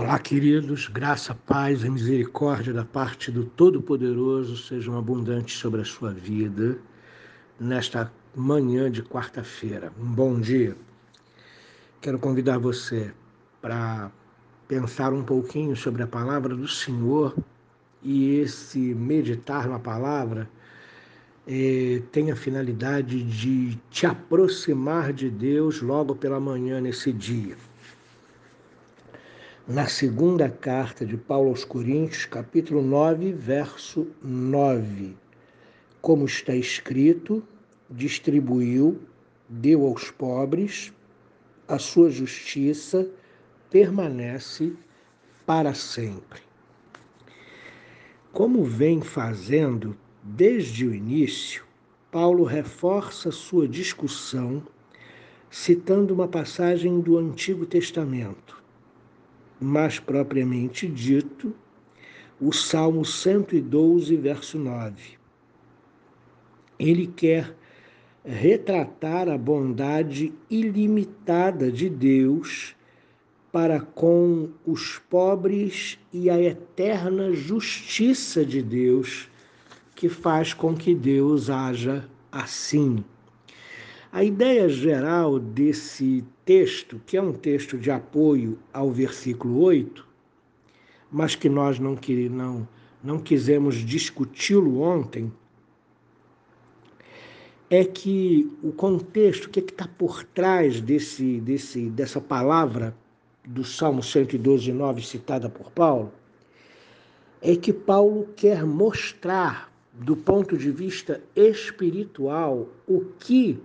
Olá, queridos, graça, paz e misericórdia da parte do Todo-Poderoso sejam abundantes sobre a sua vida nesta manhã de quarta-feira. Um bom dia. Quero convidar você para pensar um pouquinho sobre a palavra do Senhor e esse meditar na palavra eh, tem a finalidade de te aproximar de Deus logo pela manhã nesse dia na segunda carta de Paulo aos Coríntios, capítulo 9, verso 9. Como está escrito, distribuiu, deu aos pobres, a sua justiça permanece para sempre. Como vem fazendo desde o início, Paulo reforça sua discussão citando uma passagem do Antigo Testamento mais propriamente dito, o Salmo 112, verso 9. Ele quer retratar a bondade ilimitada de Deus para com os pobres e a eterna justiça de Deus que faz com que Deus haja assim. A ideia geral desse texto, que é um texto de apoio ao versículo 8, mas que nós não, não, não quisemos discuti-lo ontem, é que o contexto, o que é está por trás desse, desse, dessa palavra do Salmo 112, 9, citada por Paulo, é que Paulo quer mostrar, do ponto de vista espiritual, o que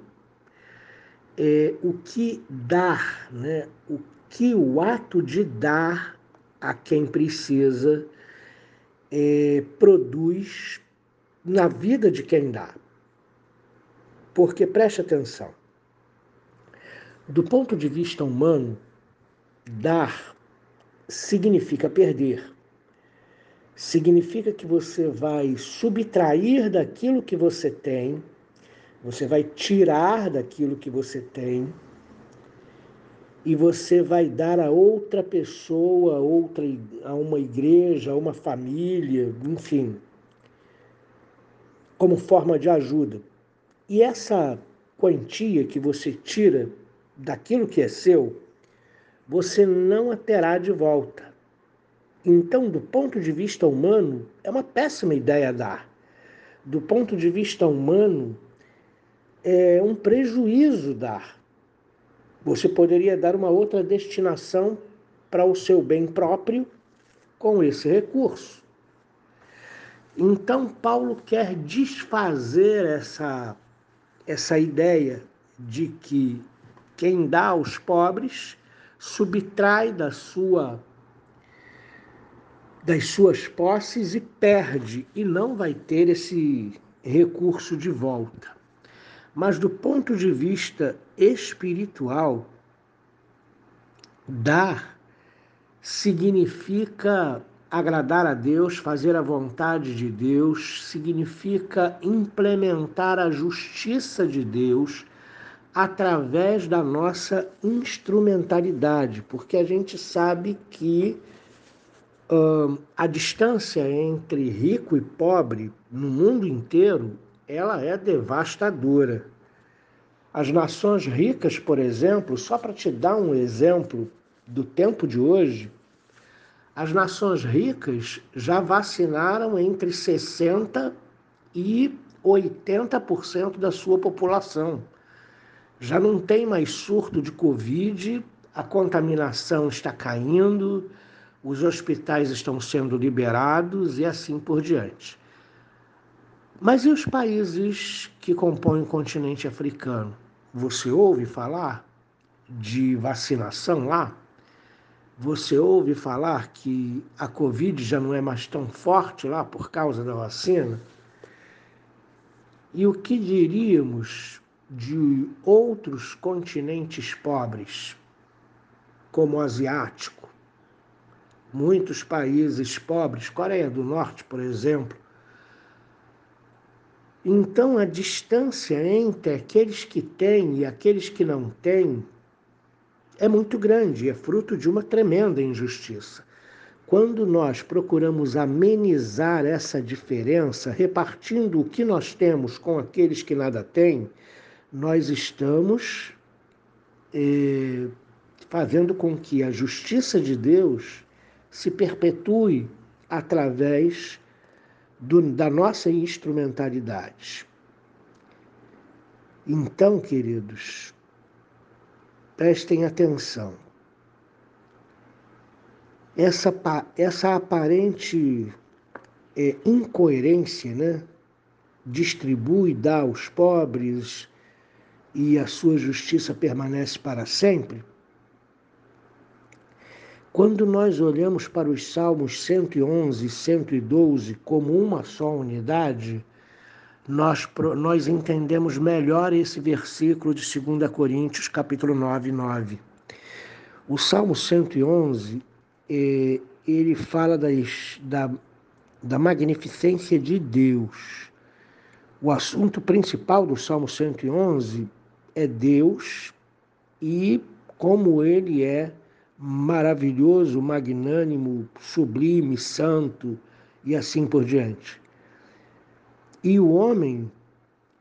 é, o que dar, né? o que o ato de dar a quem precisa é, produz na vida de quem dá. Porque preste atenção, do ponto de vista humano, dar significa perder. Significa que você vai subtrair daquilo que você tem você vai tirar daquilo que você tem e você vai dar a outra pessoa, outra, a uma igreja, a uma família, enfim, como forma de ajuda. E essa quantia que você tira daquilo que é seu, você não a terá de volta. Então, do ponto de vista humano, é uma péssima ideia dar. Do ponto de vista humano, é um prejuízo dar. Você poderia dar uma outra destinação para o seu bem próprio com esse recurso. Então, Paulo quer desfazer essa, essa ideia de que quem dá aos pobres subtrai da sua das suas posses e perde e não vai ter esse recurso de volta. Mas do ponto de vista espiritual, dar significa agradar a Deus, fazer a vontade de Deus, significa implementar a justiça de Deus através da nossa instrumentalidade, porque a gente sabe que uh, a distância entre rico e pobre no mundo inteiro ela é devastadora. As nações ricas, por exemplo, só para te dar um exemplo do tempo de hoje, as nações ricas já vacinaram entre 60% e 80% da sua população. Já não tem mais surto de Covid, a contaminação está caindo, os hospitais estão sendo liberados e assim por diante. Mas e os países que compõem o continente africano? Você ouve falar de vacinação lá? Você ouve falar que a Covid já não é mais tão forte lá por causa da vacina? E o que diríamos de outros continentes pobres, como o asiático? Muitos países pobres, Coreia do Norte, por exemplo, então, a distância entre aqueles que têm e aqueles que não têm é muito grande, é fruto de uma tremenda injustiça. Quando nós procuramos amenizar essa diferença, repartindo o que nós temos com aqueles que nada têm, nós estamos eh, fazendo com que a justiça de Deus se perpetue através do, da nossa instrumentalidade. Então, queridos, prestem atenção. Essa, essa aparente é, incoerência, né? Distribui, dá aos pobres e a sua justiça permanece para sempre. Quando nós olhamos para os Salmos 111 e 112 como uma só unidade, nós, nós entendemos melhor esse versículo de 2 Coríntios, capítulo 9, 9. O Salmo 111, eh, ele fala das, da, da magnificência de Deus. O assunto principal do Salmo 111 é Deus e como ele é maravilhoso, magnânimo, sublime, santo e assim por diante. E o homem,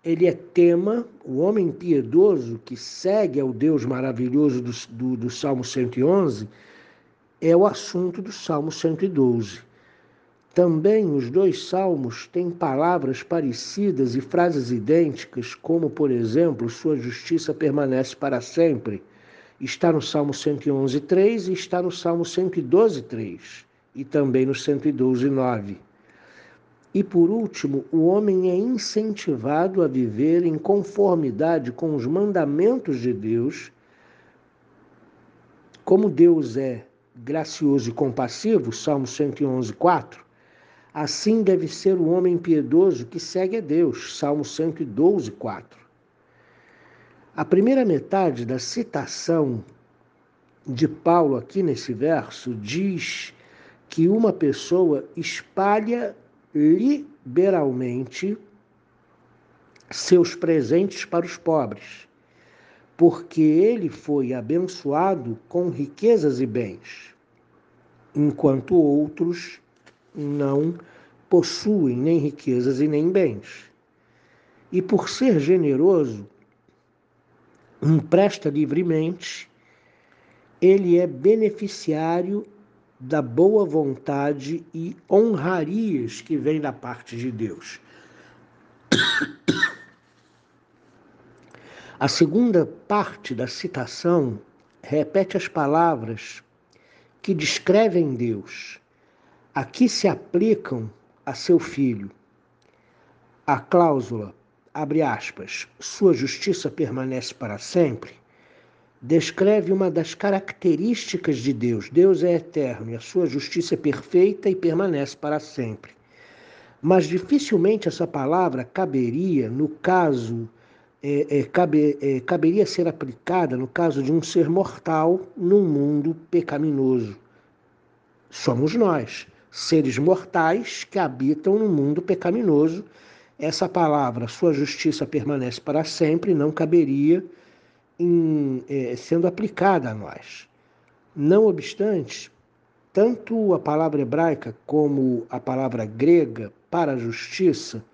ele é tema, o homem piedoso que segue ao Deus maravilhoso do, do, do Salmo 111, é o assunto do Salmo 112. Também os dois salmos têm palavras parecidas e frases idênticas, como, por exemplo, sua justiça permanece para sempre. Está no Salmo 111, 3 e está no Salmo 112, 3 e também no 112, 9. E por último, o homem é incentivado a viver em conformidade com os mandamentos de Deus. Como Deus é gracioso e compassivo, Salmo 111, 4, assim deve ser o homem piedoso que segue a Deus, Salmo 112, 4. A primeira metade da citação de Paulo aqui nesse verso diz que uma pessoa espalha liberalmente seus presentes para os pobres, porque ele foi abençoado com riquezas e bens, enquanto outros não possuem nem riquezas e nem bens. E por ser generoso, empresta livremente, ele é beneficiário da boa vontade e honrarias que vem da parte de Deus. A segunda parte da citação repete as palavras que descrevem Deus. Aqui se aplicam a seu filho. A cláusula, abre aspas, sua justiça permanece para sempre, descreve uma das características de Deus. Deus é eterno e a sua justiça é perfeita e permanece para sempre. Mas dificilmente essa palavra caberia no caso, é, é, cabe, é, caberia ser aplicada no caso de um ser mortal num mundo pecaminoso. Somos nós, seres mortais que habitam no mundo pecaminoso. Essa palavra, sua justiça permanece para sempre, não caberia em, é, sendo aplicada a nós. Não obstante, tanto a palavra hebraica como a palavra grega para justiça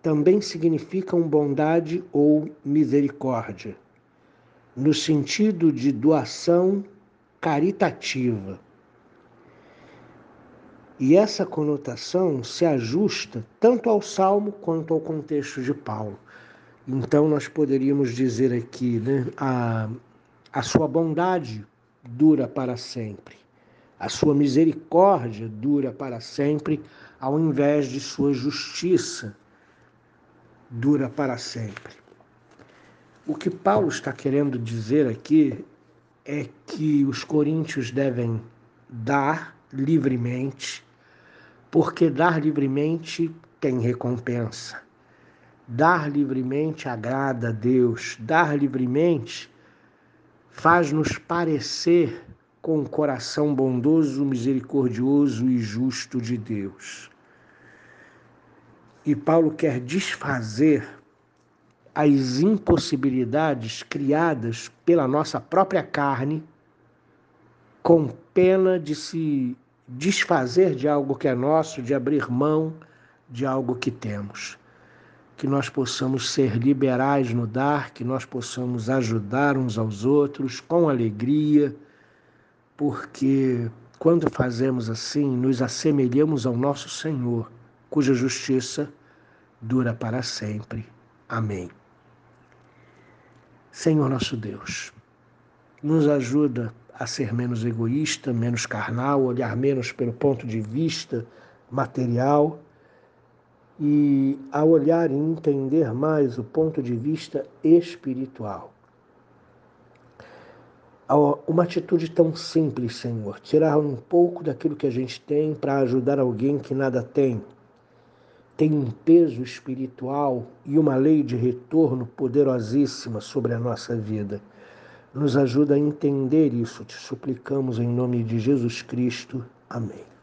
também significam bondade ou misericórdia, no sentido de doação caritativa. E essa conotação se ajusta tanto ao Salmo quanto ao contexto de Paulo. Então, nós poderíamos dizer aqui, né, a, a sua bondade dura para sempre, a sua misericórdia dura para sempre, ao invés de sua justiça dura para sempre. O que Paulo está querendo dizer aqui é que os coríntios devem dar livremente, porque dar livremente tem recompensa. Dar livremente agrada a Deus, dar livremente faz-nos parecer com o coração bondoso, misericordioso e justo de Deus. E Paulo quer desfazer as impossibilidades criadas pela nossa própria carne com pena de se desfazer de algo que é nosso, de abrir mão de algo que temos. Que nós possamos ser liberais no dar, que nós possamos ajudar uns aos outros com alegria, porque quando fazemos assim, nos assemelhamos ao nosso Senhor, cuja justiça dura para sempre. Amém. Senhor nosso Deus, nos ajuda a ser menos egoísta, menos carnal, olhar menos pelo ponto de vista material e a olhar e entender mais o ponto de vista espiritual. Uma atitude tão simples, Senhor, tirar um pouco daquilo que a gente tem para ajudar alguém que nada tem, tem um peso espiritual e uma lei de retorno poderosíssima sobre a nossa vida. Nos ajuda a entender isso, te suplicamos em nome de Jesus Cristo. Amém.